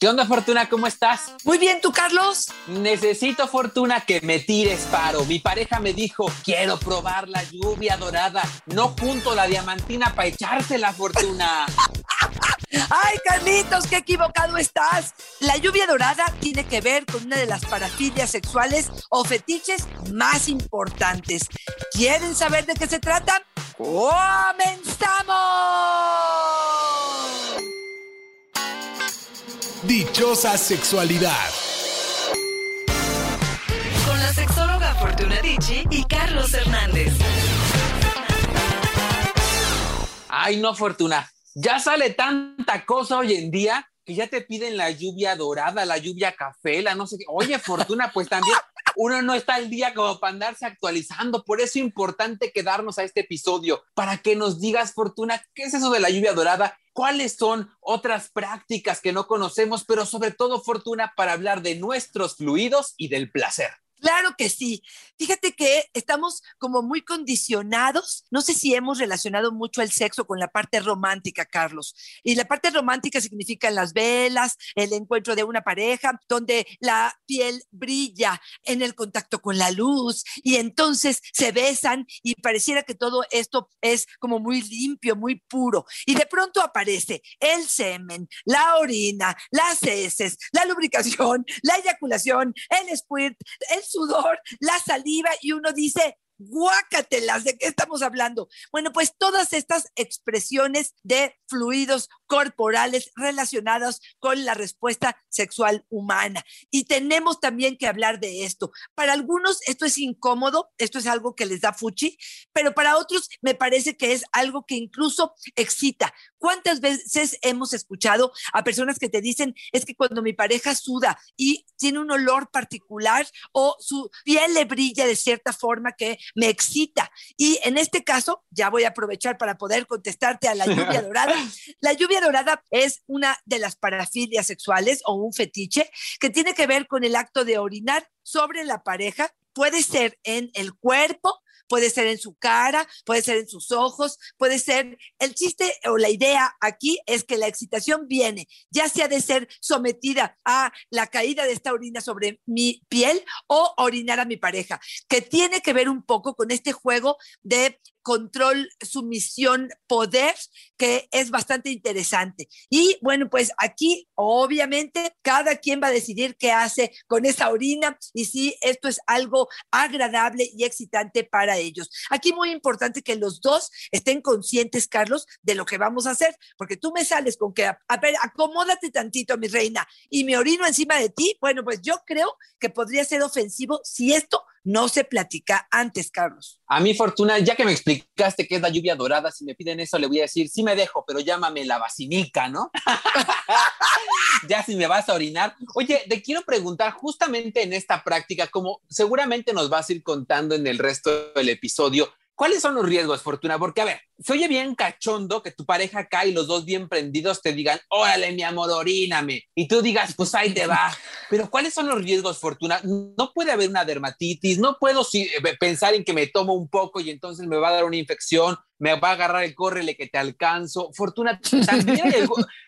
¿Qué onda, Fortuna? ¿Cómo estás? Muy bien, ¿tú, Carlos? Necesito, Fortuna, que me tires paro. Mi pareja me dijo, quiero probar la lluvia dorada. No junto la diamantina para echarse la Fortuna. ¡Ay, Carlitos, qué equivocado estás! La lluvia dorada tiene que ver con una de las parafilias sexuales o fetiches más importantes. ¿Quieren saber de qué se trata? ¡Comenzamos! Dichosa sexualidad. Con la sexóloga Fortuna Dicci y Carlos Hernández. Ay, no, Fortuna. Ya sale tanta cosa hoy en día que ya te piden la lluvia dorada, la lluvia café, la no sé qué. Oye, Fortuna, pues también uno no está al día como para andarse actualizando. Por eso es importante quedarnos a este episodio para que nos digas, Fortuna, ¿qué es eso de la lluvia dorada? ¿Cuáles son otras prácticas que no conocemos? Pero sobre todo, Fortuna, para hablar de nuestros fluidos y del placer. Claro que sí. Fíjate que estamos como muy condicionados. No sé si hemos relacionado mucho el sexo con la parte romántica, Carlos. Y la parte romántica significa las velas, el encuentro de una pareja, donde la piel brilla en el contacto con la luz y entonces se besan y pareciera que todo esto es como muy limpio, muy puro. Y de pronto aparece el semen, la orina, las heces, la lubricación, la eyaculación, el squirt, el sudor, la saliva y uno dice, guácatelas, ¿de qué estamos hablando? Bueno, pues todas estas expresiones de fluidos corporales relacionados con la respuesta sexual humana. Y tenemos también que hablar de esto. Para algunos esto es incómodo, esto es algo que les da fuchi, pero para otros me parece que es algo que incluso excita. ¿Cuántas veces hemos escuchado a personas que te dicen, es que cuando mi pareja suda y tiene un olor particular o su piel le brilla de cierta forma que me excita? Y en este caso, ya voy a aprovechar para poder contestarte a la lluvia dorada. La lluvia dorada es una de las parafilias sexuales o un fetiche que tiene que ver con el acto de orinar sobre la pareja. Puede ser en el cuerpo, puede ser en su cara, puede ser en sus ojos, puede ser, el chiste o la idea aquí es que la excitación viene, ya sea de ser sometida a la caída de esta orina sobre mi piel o orinar a mi pareja, que tiene que ver un poco con este juego de control, sumisión, poder, que es bastante interesante. Y bueno, pues aquí obviamente cada quien va a decidir qué hace con esa orina y si esto es algo agradable y excitante para ellos. Aquí muy importante que los dos estén conscientes, Carlos, de lo que vamos a hacer, porque tú me sales con que, a, ver, acomódate tantito, mi reina, y me orino encima de ti. Bueno, pues yo creo que podría ser ofensivo si esto no se platica antes, Carlos. A mí, Fortuna, ya que me explicaste qué es la lluvia dorada, si me piden eso, le voy a decir, sí me dejo, pero llámame la basinica, ¿no? ya si me vas a orinar. Oye, te quiero preguntar justamente en esta práctica, como seguramente nos vas a ir contando en el resto del episodio, ¿Cuáles son los riesgos, Fortuna? Porque, a ver, se oye bien cachondo que tu pareja cae y los dos bien prendidos te digan, órale, mi amor, oríname. Y tú digas, pues ahí te va. Pero, ¿cuáles son los riesgos, Fortuna? No puede haber una dermatitis, no puedo pensar en que me tomo un poco y entonces me va a dar una infección, me va a agarrar el córrele que te alcanzo. Fortuna, también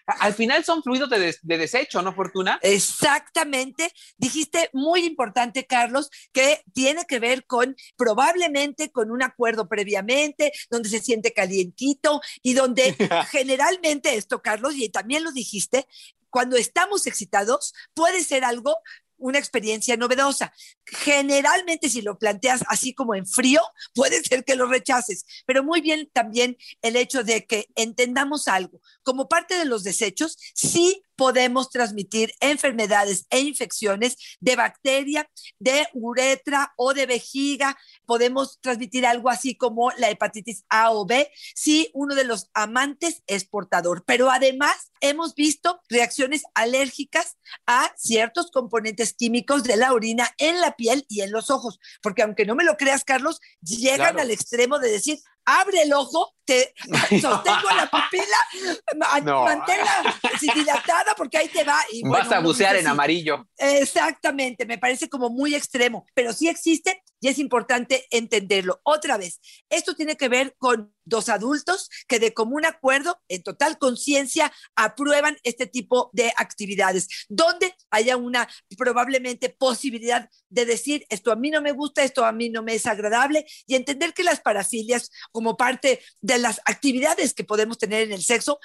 al final son fluidos de, de, desecho, ¿no, Fortuna? Exactamente. Dijiste muy importante, Carlos, que tiene que ver con probablemente con un acuerdo previamente, donde se siente calientito y donde generalmente esto, Carlos, y también lo dijiste, cuando estamos excitados puede ser algo una experiencia novedosa. Generalmente si lo planteas así como en frío, puede ser que lo rechaces, pero muy bien también el hecho de que entendamos algo. Como parte de los desechos, sí podemos transmitir enfermedades e infecciones de bacteria, de uretra o de vejiga. Podemos transmitir algo así como la hepatitis A o B si uno de los amantes es portador. Pero además hemos visto reacciones alérgicas a ciertos componentes químicos de la orina en la piel y en los ojos. Porque aunque no me lo creas, Carlos, llegan Claro. al extremo de decir, abre el ojo, te sostengo la pupila, No. manténla dilatada porque ahí te va. Y Vas a bucear en sí, amarillo. Exactamente, me parece como muy extremo, pero sí existe y es importante entenderlo. Otra vez, esto tiene que ver con dos adultos que de común acuerdo, en total conciencia, aprueban este tipo de actividades, donde haya una probablemente posibilidad de decir, esto a mí no me gusta, esto a mí no me es agradable, y entender que las parafilias, como parte de las actividades que podemos tener en el sexo,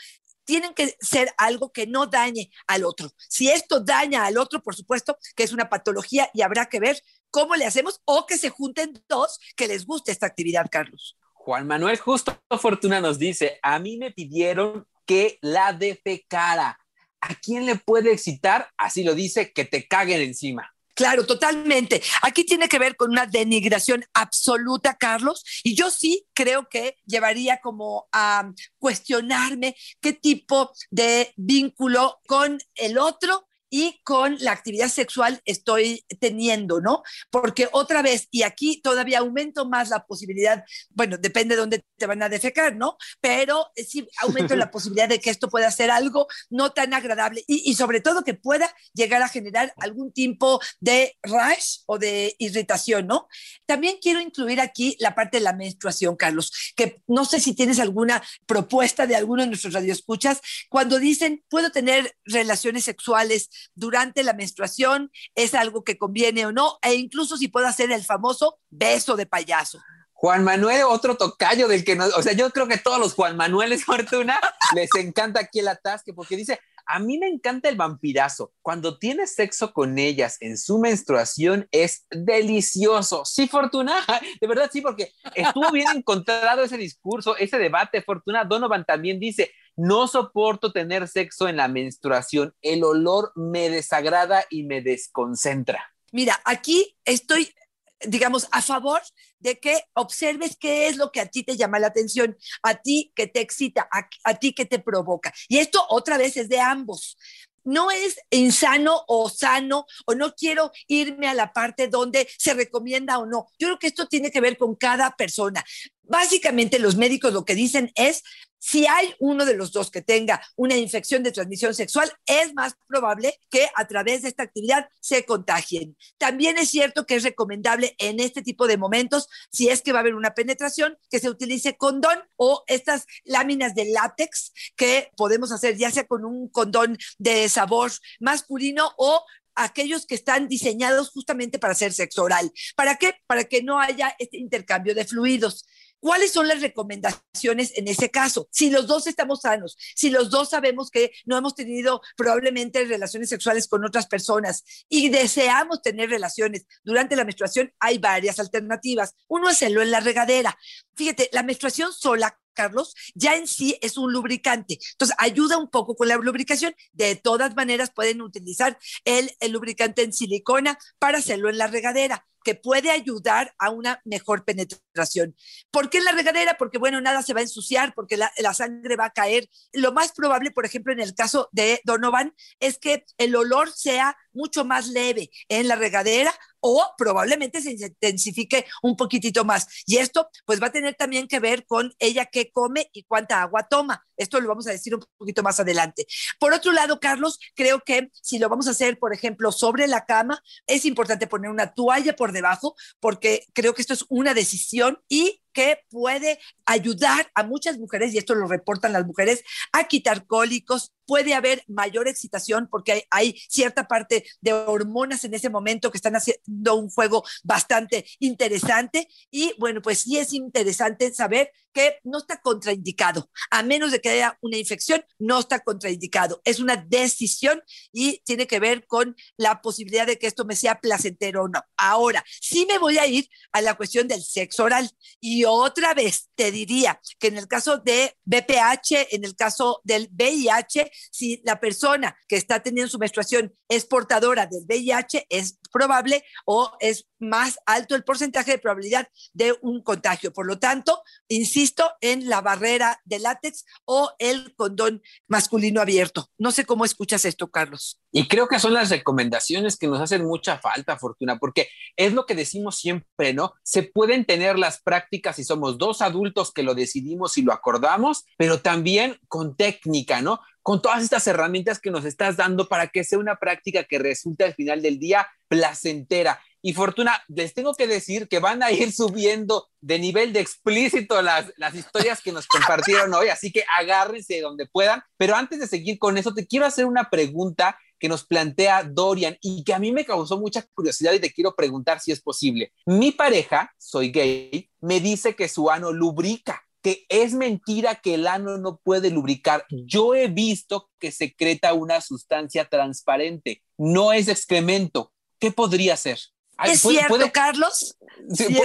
tienen que ser algo que no dañe al otro. Si esto daña al otro, por supuesto que es una patología y habrá que ver cómo le hacemos o que se junten dos que les guste esta actividad, Carlos. Juan Manuel Justo Fortuna nos dice, a mí me pidieron que la defecara. ¿A quién le puede excitar? Así lo dice, que te caguen encima. Claro, totalmente. Aquí tiene que ver con una denigración absoluta, Carlos, y yo sí creo que llevaría como a cuestionarme qué tipo de vínculo con el otro y con la actividad sexual estoy teniendo, ¿no? Porque otra vez, y aquí todavía aumento más la posibilidad, bueno, depende de dónde te van a defecar, ¿no? Pero sí aumento la posibilidad de que esto pueda ser algo no tan agradable y, y sobre todo que pueda llegar a generar algún tipo de rash o de irritación, ¿no? También quiero incluir aquí la parte de la menstruación, Carlos, que no sé si tienes alguna propuesta de alguno de nuestros radioescuchas cuando dicen puedo tener relaciones sexuales durante la menstruación, es algo que conviene o no, e incluso si puedo hacer el famoso beso de payaso. Juan Manuel, otro tocayo del que no, o sea, yo creo que todos los Juan Manueles Fortuna les encanta aquí el atasque porque dice, a mí me encanta el vampirazo. Cuando tienes sexo con ellas en su menstruación es delicioso. Sí, Fortuna, de verdad sí, porque estuvo bien encontrado ese discurso, ese debate. Fortuna Donovan también dice, no soporto tener sexo en la menstruación. El olor me desagrada y me desconcentra. Mira, aquí estoy, digamos, a favor de que observes qué es lo que a ti te llama la atención, a ti que te excita, a, a ti que te provoca. Y esto otra vez es de ambos. No es insano o sano, o no quiero irme a la parte donde se recomienda o no. Yo creo que esto tiene que ver con cada persona. Básicamente los médicos lo que dicen es, si hay uno de los dos que tenga una infección de transmisión sexual, es más probable que a través de esta actividad se contagien. También es cierto que es recomendable en este tipo de momentos, si es que va a haber una penetración, que se utilice condón o estas láminas de látex que podemos hacer ya sea con un condón de sabor masculino o aquellos que están diseñados justamente para hacer sexo oral. ¿Para qué? Para que no haya este intercambio de fluidos. ¿Cuáles son las recomendaciones en ese caso? Si los dos estamos sanos, si los dos sabemos que no hemos tenido probablemente relaciones sexuales con otras personas y deseamos tener relaciones durante la menstruación, hay varias alternativas. Uno es hacerlo en la regadera. Fíjate, la menstruación sola Carlos, ya en sí es un lubricante. Entonces, ayuda un poco con la lubricación. De todas maneras, pueden utilizar el, lubricante en silicona para hacerlo en la regadera, que puede ayudar a una mejor penetración. ¿Por qué en la regadera? Porque, bueno, nada se va a ensuciar, porque la, la sangre va a caer. Lo más probable, por ejemplo, en el caso de Donovan, es que el olor sea mucho más leve en la regadera o probablemente se intensifique un poquitito más. Y esto pues va a tener también que ver con ella qué come y cuánta agua toma. Esto lo vamos a decir un poquito más adelante. Por otro lado, Carlos, creo que si lo vamos a hacer, por ejemplo, sobre la cama, es importante poner una toalla por debajo porque creo que esto es una decisión y que puede ayudar a muchas mujeres, y esto lo reportan las mujeres, a quitar cólicos. Puede haber mayor excitación porque hay, hay, cierta parte de hormonas en ese momento que están haciendo un juego bastante interesante. Y bueno, pues sí es interesante saber que no está contraindicado, a menos de que haya una infección, no está contraindicado. Es una decisión y tiene que ver con la posibilidad de que esto me sea placentero o no. Ahora, sí me voy a ir a la cuestión del sexo oral y otra vez te diría que en el caso de BPH, en el caso del VIH, si la persona que está teniendo su menstruación es portadora del VIH, es probable o es más alto el porcentaje de probabilidad de un contagio. Por lo tanto, insisto en la barrera de látex o el condón masculino abierto. No sé cómo escuchas esto, Carlos. Y creo que son las recomendaciones que nos hacen mucha falta, Fortuna, porque es lo que decimos siempre, ¿no? Se pueden tener las prácticas si somos dos adultos que lo decidimos y lo acordamos, pero también con técnica, ¿no? Con todas estas herramientas que nos estás dando para que sea una práctica que resulte al final del día placentera. Y Fortuna, les tengo que decir que van a ir subiendo de nivel de explícito las, las historias que nos compartieron hoy, así que agárrense donde puedan. Pero antes de seguir con eso, te quiero hacer una pregunta que nos plantea Dorian y que a mí me causó mucha curiosidad y te quiero preguntar si es posible. Mi pareja, soy gay, me dice que su ano lubrica, que es mentira que el ano no puede lubricar. Yo he visto que secreta una sustancia transparente, no es excremento. ¿Qué podría ser? ¿Es cierto, Carlos?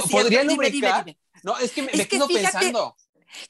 ¿Podría lubricar? No, es que me, quedo pensando.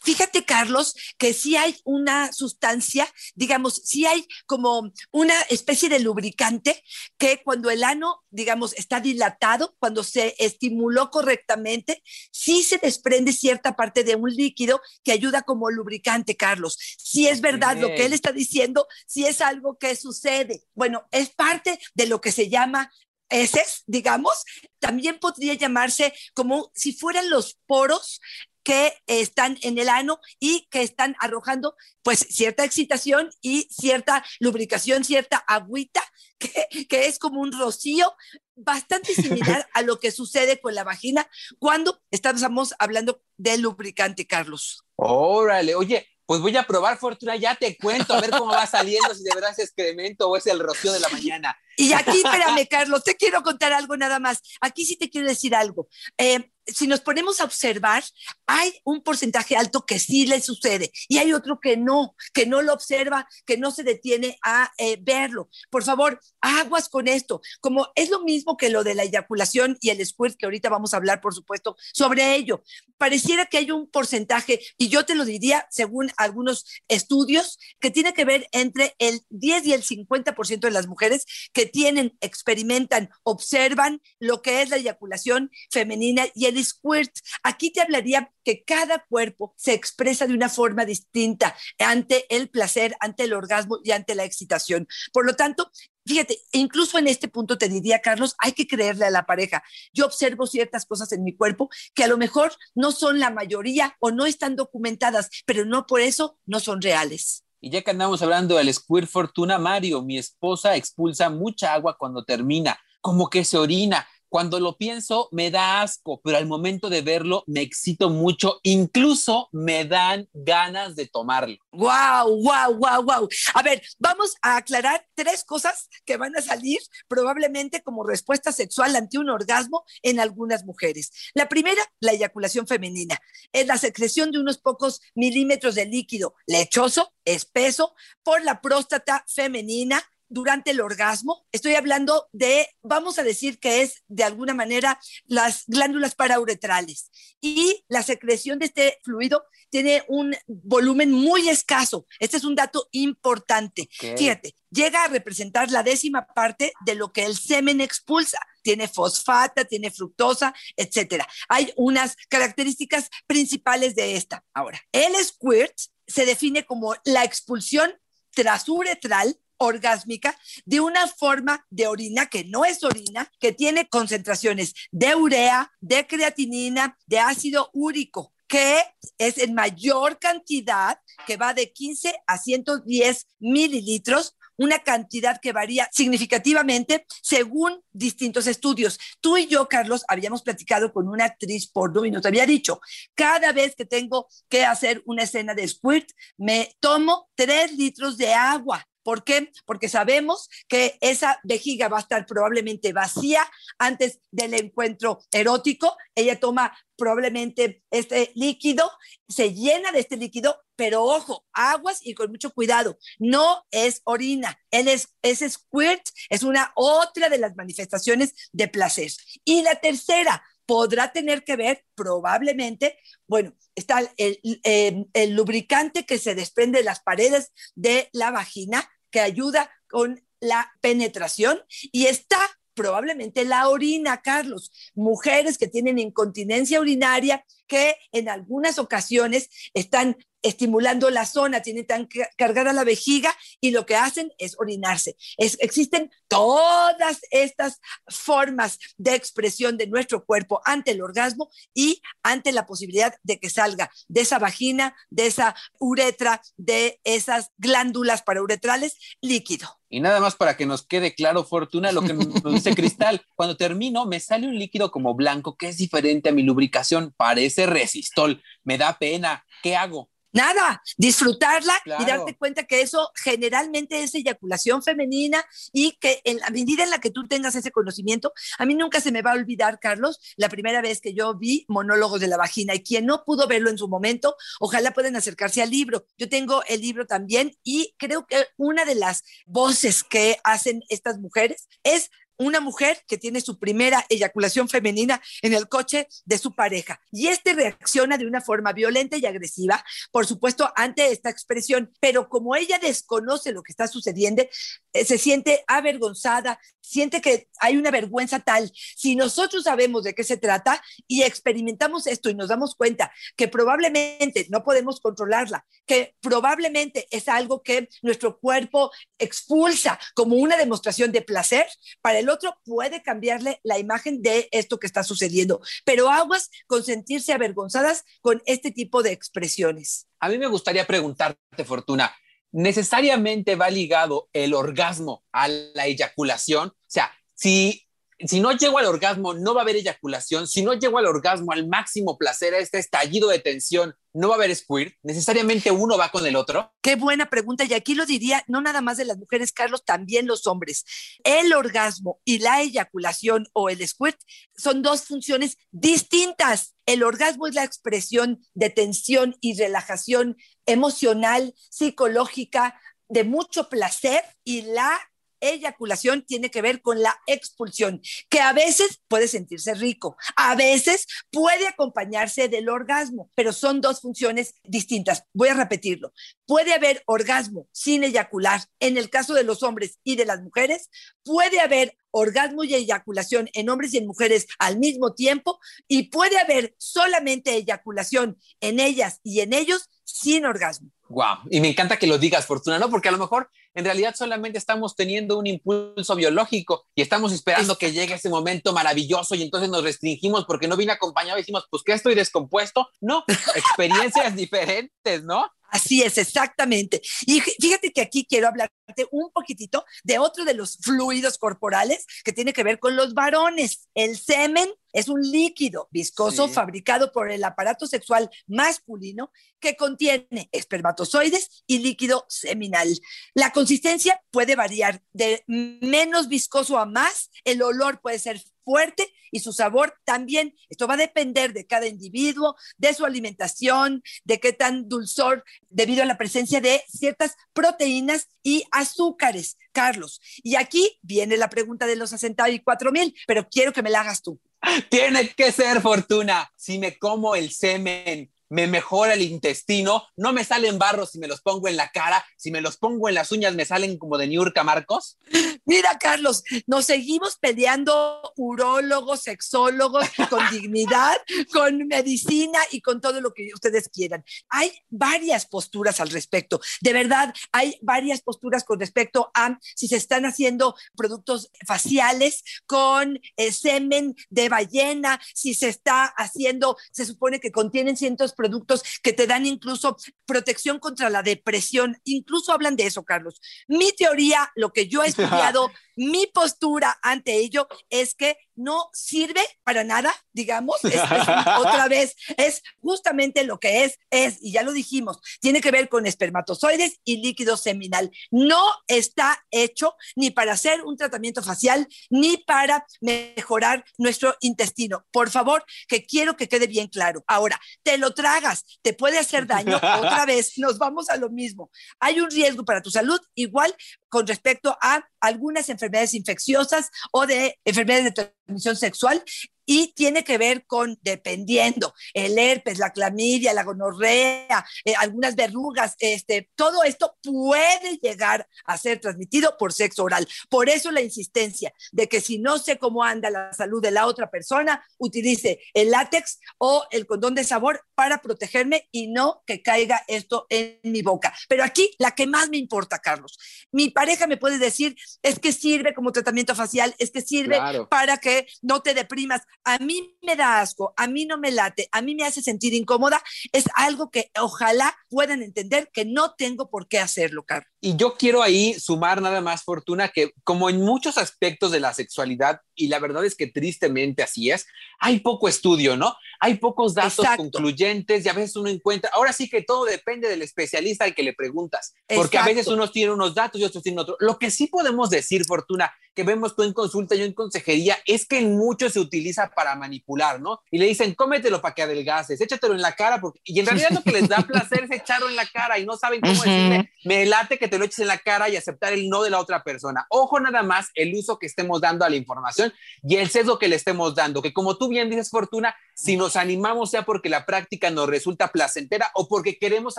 Fíjate, Carlos, que si hay una sustancia, digamos, si hay como una especie de lubricante que cuando el ano, digamos, está dilatado, cuando se estimuló correctamente, sí se desprende cierta parte de un líquido que ayuda como lubricante, Carlos. Si es verdad lo que él está diciendo, si es algo que sucede. Bueno, es parte de lo que se llama heces, digamos, también podría llamarse como si fueran los poros que están en el ano y que están arrojando pues cierta excitación y cierta lubricación, cierta agüita, que, que es como un rocío bastante similar a lo que sucede con la vagina cuando estamos hablando de lubricante, Carlos. Órale, oye, pues voy a probar Fortuna, ya te cuento, a ver cómo va saliendo, si de verdad es excremento o es el rocío de la mañana. Y aquí, espérame, Carlos, te quiero contar algo nada más. Aquí sí te quiero decir algo. Eh, si nos ponemos a observar, hay un porcentaje alto que sí le sucede y hay otro que no, que no lo observa, que no se detiene a eh, verlo. Por favor, aguas con esto. Como es lo mismo que lo de la eyaculación y el squirt, que ahorita vamos a hablar, por supuesto, sobre ello. Pareciera que hay un porcentaje, y yo te lo diría, según algunos estudios, que tiene que ver entre el 10 y el 50% de las mujeres que tienen, experimentan, observan lo que es la eyaculación femenina y el squirt. Aquí te hablaría que cada cuerpo se expresa de una forma distinta ante el placer, ante el orgasmo y ante la excitación. Por lo tanto, Fíjate, incluso en este punto te diría, Carlos, hay que creerle a la pareja. Yo observo ciertas cosas en mi cuerpo que a lo mejor no son la mayoría o no están documentadas, pero no por eso no son reales. Y ya que andamos hablando del Squirt Fortuna, Mario, mi esposa expulsa mucha agua cuando termina, como que se orina. Cuando lo pienso, me da asco, pero al momento de verlo me excito mucho, incluso me dan ganas de tomarlo. Wow, wow, wow, wow. A ver, vamos a aclarar tres cosas que van a salir probablemente como respuesta sexual ante un orgasmo en algunas mujeres. La primera, la eyaculación femenina. Es la secreción de unos pocos milímetros de líquido lechoso, espeso, por la próstata femenina durante el orgasmo. Estoy hablando de, vamos a decir que es de alguna manera las glándulas parauretrales. Y la secreción de este fluido tiene un volumen muy escaso. Este es un dato importante. Fíjate, llega a representar la décima parte de lo que el semen expulsa. Tiene fosfata, tiene fructosa, etcétera. Hay unas características principales de esta. Ahora, el squirt se define como la expulsión trasuretral orgásmica de una forma de orina que no es orina, que tiene concentraciones de urea, de creatinina, de ácido úrico que es en mayor cantidad, que va de 15 a 110 mililitros, una cantidad que varía significativamente según distintos estudios. Tú y yo, Carlos, habíamos platicado con una actriz porno y nos había dicho, cada vez que tengo que hacer una escena de squirt, me tomo tres litros de agua ¿Por qué? Porque sabemos que esa vejiga va a estar probablemente vacía antes del encuentro erótico. Ella toma probablemente este líquido, se llena de este líquido, pero ojo, aguas y con mucho cuidado. No es orina. Él es, ese squirt es una otra de las manifestaciones de placer. Y la tercera, podrá tener que ver probablemente, bueno, está el, el lubricante que se desprende de las paredes de la vagina que ayuda con la penetración y está probablemente la orina, Carlos. Mujeres que tienen incontinencia urinaria que en algunas ocasiones están estimulando la zona, tienen tan cargada la vejiga y lo que hacen es orinarse. Es, existen todas estas formas de expresión de nuestro cuerpo ante el orgasmo y ante la posibilidad de que salga de esa vagina, de esa uretra, de esas glándulas parauretrales líquido. Y nada más para que nos quede claro, Fortuna, lo que nos dice Cristal, cuando termino me sale un líquido como blanco que es diferente a mi lubricación, parece resistol, me da pena, ¿qué hago? Nada, disfrutarla claro. y darte cuenta que eso generalmente es eyaculación femenina y que en la medida en la que tú tengas ese conocimiento, a mí nunca se me va a olvidar, Carlos, la primera vez que yo vi monólogos de la vagina y quien no pudo verlo en su momento, ojalá pueden acercarse al libro. Yo tengo el libro también y creo que una de las voces que hacen estas mujeres es una mujer que tiene su primera eyaculación femenina en el coche de su pareja. Y este reacciona de una forma violenta y agresiva, por supuesto, ante esta expresión, pero como ella desconoce lo que está sucediendo, se siente avergonzada, siente que hay una vergüenza tal. Si nosotros sabemos de qué se trata y experimentamos esto y nos damos cuenta que probablemente no podemos controlarla, que probablemente es algo que nuestro cuerpo expulsa como una demostración de placer, para el otro puede cambiarle la imagen de esto que está sucediendo. Pero aguas con sentirse avergonzadas con este tipo de expresiones. A mí me gustaría preguntarte, Fortuna, ¿necesariamente va ligado el orgasmo a la eyaculación? O sea, si, si no llego al orgasmo, no va a haber eyaculación. Si no llego al orgasmo, al máximo placer, a este estallido de tensión, no va a haber squirt. ¿Necesariamente uno va con el otro? Qué buena pregunta. Y aquí lo diría, no nada más de las mujeres, Carlos, también los hombres. El orgasmo y la eyaculación o el squirt son dos funciones distintas. El orgasmo es la expresión de tensión y relajación emocional, psicológica, de mucho placer y la eyaculación tiene que ver con la expulsión, que a veces puede sentirse rico, a veces puede acompañarse del orgasmo, pero son dos funciones distintas. Voy a repetirlo. Puede haber orgasmo sin eyacular en el caso de los hombres y de las mujeres, puede haber orgasmo y eyaculación en hombres y en mujeres al mismo tiempo y puede haber solamente eyaculación en ellas y en ellos sin orgasmo. Wow, y me encanta que lo digas, Fortuna, ¿no? Porque a lo mejor en realidad solamente estamos teniendo un impulso biológico y estamos esperando que llegue ese momento maravilloso y entonces nos restringimos porque no vine acompañado y decimos, pues que estoy descompuesto. No, experiencias diferentes, ¿no? Así es, exactamente. Y fíjate que aquí quiero hablarte un poquitito de otro de los fluidos corporales que tiene que ver con los varones. El semen es un líquido viscoso sí. fabricado por el aparato sexual masculino que contiene espermatozoides y líquido seminal. La consistencia puede variar de menos viscoso a más, el olor puede ser fuerte y su sabor también. Esto va a depender de cada individuo, de su alimentación, de qué tan dulzor, debido a la presencia de ciertas proteínas y azúcares, Carlos. Y aquí viene la pregunta de los 64 mil, pero quiero que me la hagas tú. Tiene que ser fortuna. Si me como el semen, me mejora el intestino, no me salen barros si me los pongo en la cara, si me los pongo en las uñas me salen como de Niurka Marcos. Mira, Carlos, nos seguimos peleando urólogos, sexólogos, con dignidad, con medicina y con todo lo que ustedes quieran. Hay varias posturas al respecto. De verdad, hay varias posturas con respecto a si se están haciendo productos faciales con eh, semen de ballena, si se está haciendo, se supone que contienen cientos productos que te dan incluso protección contra la depresión. Incluso hablan de eso, Carlos. Mi teoría, lo que yo he estudiado, mi postura ante ello es que no sirve para nada, digamos, es, es, otra vez, es justamente lo que es, es, y ya lo dijimos, tiene que ver con espermatozoides y líquido seminal. No está hecho ni para hacer un tratamiento facial, ni para mejorar nuestro intestino. Por favor, que quiero que quede bien claro. Ahora, te lo tragas, te puede hacer daño. Otra vez, nos vamos a lo mismo. Hay un riesgo para tu salud, igual con respecto a algunas enfermedades infecciosas o de enfermedades de transmisión sexual y tiene que ver con, dependiendo, el herpes, la clamidia, la gonorrea, eh, algunas verrugas, este, todo esto puede llegar a ser transmitido por sexo oral. Por eso la insistencia de que si no sé cómo anda la salud de la otra persona, utilice el látex o el condón de sabor para protegerme y no que caiga esto en mi boca. Pero aquí la que más me importa, Carlos, mi pareja me puede decir, es que sirve como tratamiento facial, es que sirve Claro. para que no te deprimas. A mí me da asco, a mí no me late, a mí me hace sentir incómoda. Es algo que ojalá puedan entender que no tengo por qué hacerlo, Carlos. Y yo quiero ahí sumar nada más, Fortuna, que como en muchos aspectos de la sexualidad, y la verdad es que tristemente así es, hay poco estudio, ¿no? Hay pocos datos Exacto. concluyentes y a veces uno encuentra, ahora sí que todo depende del especialista al que le preguntas, porque a veces unos tienen unos datos y otros tienen otros. Lo que sí podemos decir, Fortuna, que vemos tú en consulta, yo en consejería, es que en mucho se utiliza para manipular, ¿no? Y le dicen, cómetelo para que adelgaces, échatelo en la cara, porque... y en realidad lo que les da placer es echarlo en la cara y no saben cómo Ujú. decirle, me late que te lo eches en la cara y aceptar el no de la otra persona. Ojo nada más el uso que estemos dando a la información y el sesgo que le estemos dando, que como tú bien dices, Fortuna, si nos animamos sea porque la práctica nos resulta placentera o porque queremos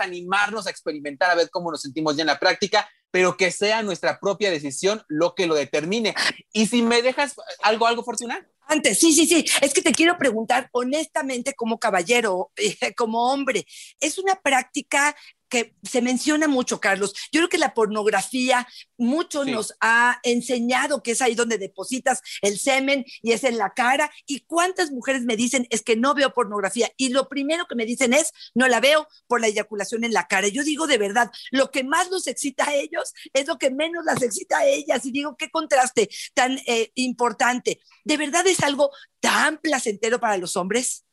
animarnos a experimentar a ver cómo nos sentimos ya en la práctica, pero que sea nuestra propia decisión lo que lo determine. Y si me dejas algo, algo, Fortuna. Antes, sí, sí, sí. Es que te quiero preguntar honestamente como caballero, como hombre, ¿es una práctica que se menciona mucho, Carlos? Yo creo que la pornografía mucho Sí. nos ha enseñado que es ahí donde depositas el semen y es en la cara. ¿Y cuántas mujeres me dicen es que no veo pornografía? Y lo primero que me dicen es, no la veo por la eyaculación en la cara. Yo digo de verdad, lo que más los excita a ellos es lo que menos las excita a ellas. Y digo, qué contraste tan eh, importante. ¿De verdad es algo tan placentero para los hombres?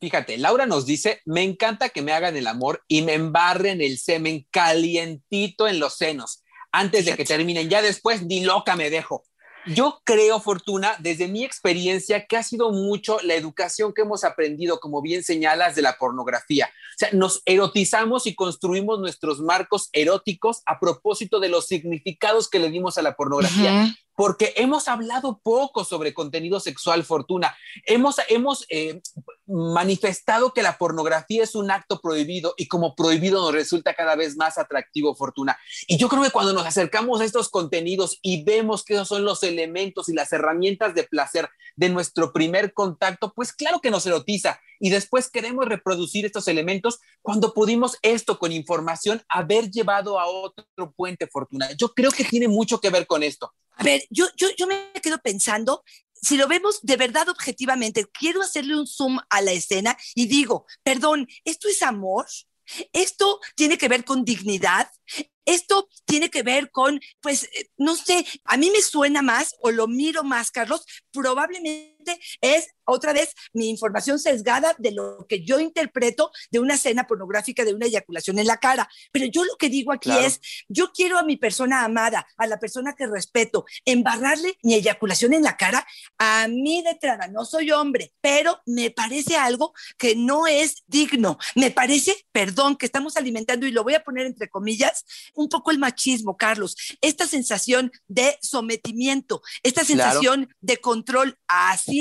Fíjate, Laura nos dice, me encanta que me hagan el amor y me embarren el semen calientito en los senos antes de que terminen. Ya después ni loca me dejo. Yo creo, Fortuna, desde mi experiencia, que ha sido mucho la educación que hemos aprendido, como bien señalas, de la pornografía. O sea, nos erotizamos y construimos nuestros marcos eróticos a propósito de los significados que le dimos a la pornografía porque hemos hablado poco sobre contenido sexual, Fortuna. Hemos, hemos eh, manifestado que la pornografía es un acto prohibido y como prohibido nos resulta cada vez más atractivo, Fortuna. Y yo creo que cuando nos acercamos a estos contenidos y vemos que esos son los elementos y las herramientas de placer de nuestro primer contacto, pues claro que nos erotiza. Y después queremos reproducir estos elementos cuando pudimos esto con información haber llevado a otro puente, Fortuna. Yo creo que tiene mucho que ver con esto. A ver, yo, yo, yo me quedo pensando, si lo vemos de verdad objetivamente, quiero hacerle un zoom a la escena y digo, perdón, ¿esto es amor? ¿Esto tiene que ver con dignidad? Esto tiene que ver con, pues, eh, no sé, a mí me suena más o lo miro más, Carlos, probablemente es otra vez mi información sesgada de lo que yo interpreto de una escena pornográfica, de una eyaculación en la cara. Pero yo lo que digo aquí Claro. es, yo quiero a mi persona amada, a la persona que respeto, embarrarle mi eyaculación en la cara a mí de entrada. No soy hombre, pero me parece algo que no es digno. Me parece, perdón, que estamos alimentando, y lo voy a poner entre comillas, un poco el machismo, Carlos. Esta sensación de sometimiento, esta Claro. sensación de control,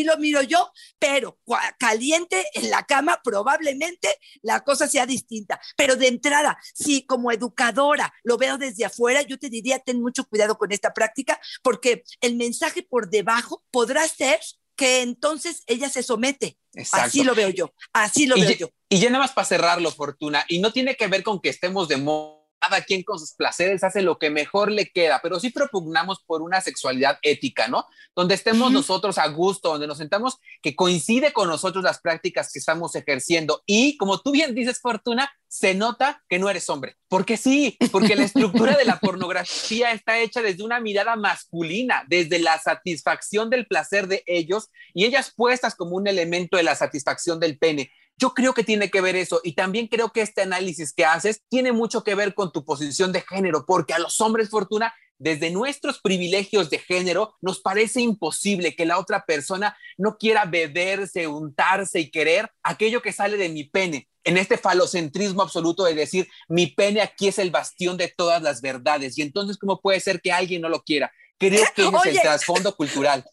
lo miro yo, pero caliente en la cama probablemente la cosa sea distinta. Pero de entrada, si como educadora lo veo desde afuera, yo te diría, ten mucho cuidado con esta práctica, porque el mensaje por debajo podrá ser que entonces ella se somete. Exacto. Así lo veo yo, así lo y, veo ya- yo. y ya nada más para cerrarlo, Fortuna, y no tiene que ver con que estemos de moda, cada quien con sus placeres hace lo que mejor le queda, pero sí propugnamos por una sexualidad ética, ¿no? Donde estemos nosotros a gusto, donde nos sentamos que coincide con nosotros las prácticas que estamos ejerciendo y como tú bien dices, Fortuna, se nota que no eres hombre, porque sí, porque la estructura de la pornografía está hecha desde una mirada masculina, desde la satisfacción del placer de ellos y ellas puestas como un elemento de la satisfacción del pene. Yo creo que tiene que ver eso y también creo que este análisis que haces tiene mucho que ver con tu posición de género, porque a los hombres, Fortuna, desde nuestros privilegios de género, nos parece imposible que la otra persona no quiera beberse, untarse y querer aquello que sale de mi pene. En este falocentrismo absoluto de decir, mi pene aquí es el bastión de todas las verdades. Y entonces, ¿cómo puede ser que alguien no lo quiera? Creo que ese es el trasfondo cultural.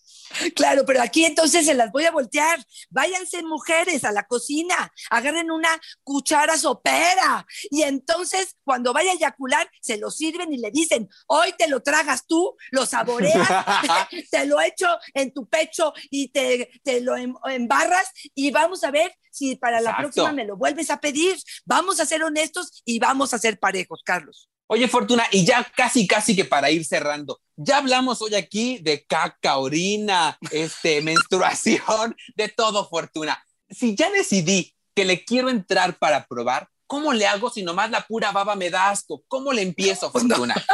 Claro, pero aquí entonces se las voy a voltear. Váyanse mujeres a la cocina, agarren una cuchara sopera y entonces cuando vaya a eyacular se lo sirven y le dicen, hoy te lo tragas tú, lo saboreas, te lo echo en tu pecho y te, te lo em- embarras y vamos a ver si para la Exacto. próxima me lo vuelves a pedir. Vamos a ser honestos y vamos a ser parejos, Carlos. Oye, Fortuna, y ya casi, casi que para ir cerrando, ya hablamos hoy aquí de caca, orina, este, menstruación, de todo, Fortuna. Si ya decidí que le quiero entrar para probar, ¿cómo le hago si nomás la pura baba me da asco? ¿Cómo le empiezo, Fortuna?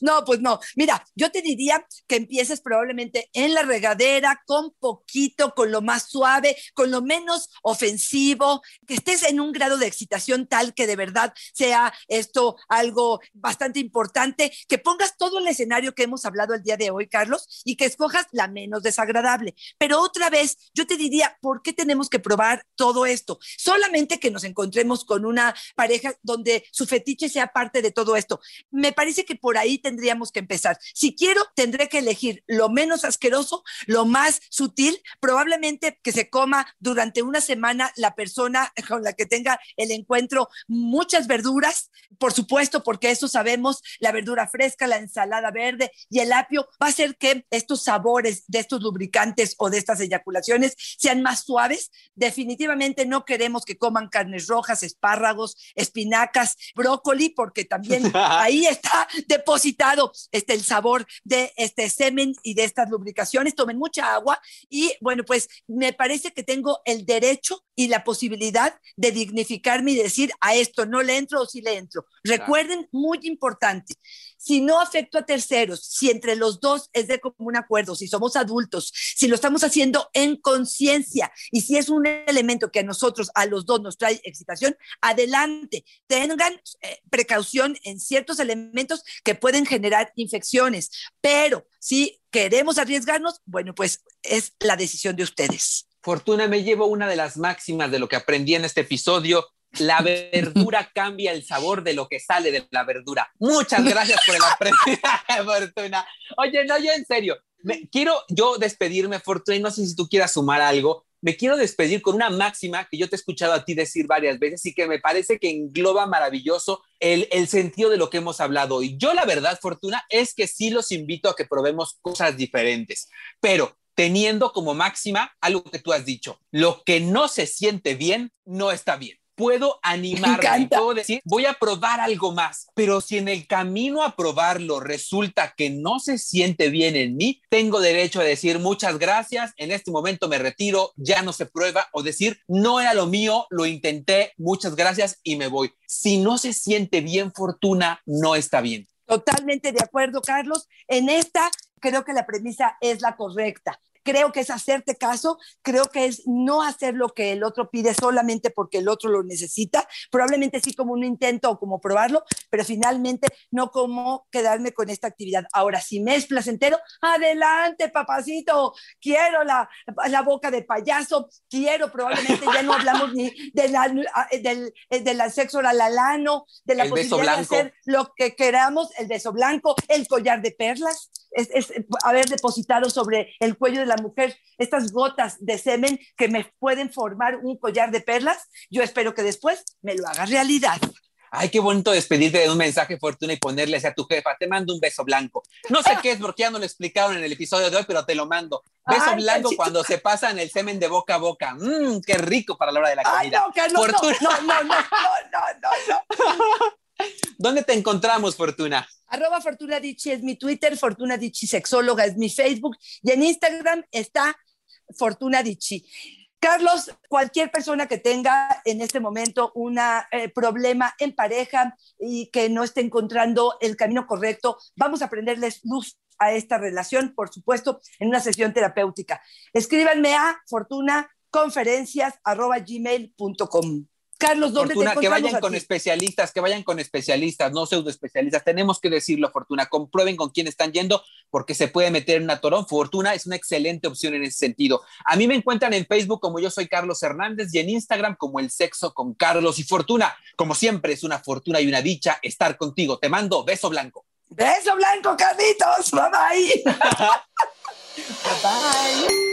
No, pues no. Mira, yo te diría que empieces probablemente en la regadera, con poquito, con lo más suave, con lo menos ofensivo, que estés en un grado de excitación tal que de verdad sea esto algo bastante importante, que pongas todo el escenario que hemos hablado el día de hoy, Carlos, y que escojas la menos desagradable. Pero otra vez, yo te diría, ¿por qué tenemos que probar todo esto? Solamente que nos encontremos con una pareja donde su fetiche sea parte de todo esto. Me parece que por ahí tendríamos que empezar. Si quiero, tendré que elegir lo menos asqueroso, lo más sutil, probablemente que se coma durante una semana la persona con la que tenga el encuentro muchas verduras, por supuesto, porque eso sabemos, la verdura fresca, la ensalada verde y el apio va a hacer que estos sabores de estos lubricantes o de estas eyaculaciones sean más suaves. Definitivamente no queremos que coman carnes rojas, espárragos, espinacas, brócoli, porque también ahí está depositado este, el sabor de este semen y de estas lubricaciones. Tomen mucha agua y bueno, pues me parece que tengo el derecho y la posibilidad de dignificarme y decir a esto no le entro o sí le entro. Recuerden, muy importante, si no afecto a terceros, si entre los dos es de común acuerdo, si somos adultos, si lo estamos haciendo en conciencia y si es un elemento que a nosotros, a los dos nos trae excitación, adelante, tengan eh, precaución en ciertos elementos que pueden generar infecciones, pero si queremos arriesgarnos, bueno, pues es la decisión de ustedes. Fortuna, me llevo una de las máximas de lo que aprendí en este episodio. La verdura cambia el sabor de lo que sale de la verdura. Muchas gracias por el aprendizaje, Fortuna. Oye, no, yo en serio, me, quiero yo despedirme, Fortuna, y no sé si tú quieras sumar algo. Me quiero despedir con una máxima que yo te he escuchado a ti decir varias veces y que me parece que engloba maravilloso el, el sentido de lo que hemos hablado. Y yo la verdad, Fortuna, es que sí los invito a que probemos cosas diferentes, pero teniendo como máxima algo que tú has dicho, lo que no se siente bien, no está bien. Puedo animarme, puedo decir, voy a probar algo más, pero si en el camino a probarlo resulta que no se siente bien en mí, tengo derecho a decir muchas gracias, en este momento me retiro, ya no se prueba, o decir, no era lo mío, lo intenté, muchas gracias y me voy. Si no se siente bien, Fortuna, no está bien. Totalmente de acuerdo, Carlos. En esta creo que la premisa es la correcta. Creo que es hacerte caso, creo que es no hacer lo que el otro pide solamente porque el otro lo necesita, probablemente sí como un intento o como probarlo, pero finalmente no como quedarme con esta actividad. Ahora, si me es placentero, adelante, papacito, quiero la, la boca de payaso, quiero, probablemente ya no hablamos ni de la, del, del sexo oral al ano, de la El posibilidad de hacer lo que queramos, el beso blanco, el collar de perlas, es, es haber depositado sobre el cuello de la mujer estas gotas de semen que me pueden formar un collar de perlas. Yo espero que después me lo haga realidad. Ay, qué bonito despedirte de un mensaje fortuna y ponerle a tu jefa. Te mando un beso blanco. No sé qué es porque ya no lo explicaron en el episodio de hoy, pero te lo mando. Beso Ay, blanco Panchito. cuando se pasan el semen de boca a boca. Mmm, qué rico para la hora de la Ay, comida. no, Carlos, no, Fortuna, no, no, no, no, no, no, no. ¿dónde te encontramos, Fortuna? Arroba Fortuna Dichi es mi Twitter, Fortuna Dichi Sexóloga es mi Facebook y en Instagram está Fortuna Dichi. Carlos, cualquier persona que tenga en este momento un problema en pareja y que no esté encontrando el camino correcto, vamos a prenderles luz a esta relación, por supuesto, en una sesión terapéutica. Escríbanme a fortunaconferencias.gmail.com. Carlos, ¿dónde Fortuna, te que vayan con especialistas, que vayan con especialistas, no pseudo especialistas. Tenemos que decirlo, Fortuna. Comprueben con quién están yendo porque se puede meter en una torón. Fortuna es una excelente opción en ese sentido. A mí me encuentran en Facebook como yo soy Carlos Hernández y en Instagram como El Sexo con Carlos y Fortuna. Como siempre, es una fortuna y una dicha estar contigo. Te mando beso blanco. Beso blanco, Carlitos. Bye bye. Bye bye.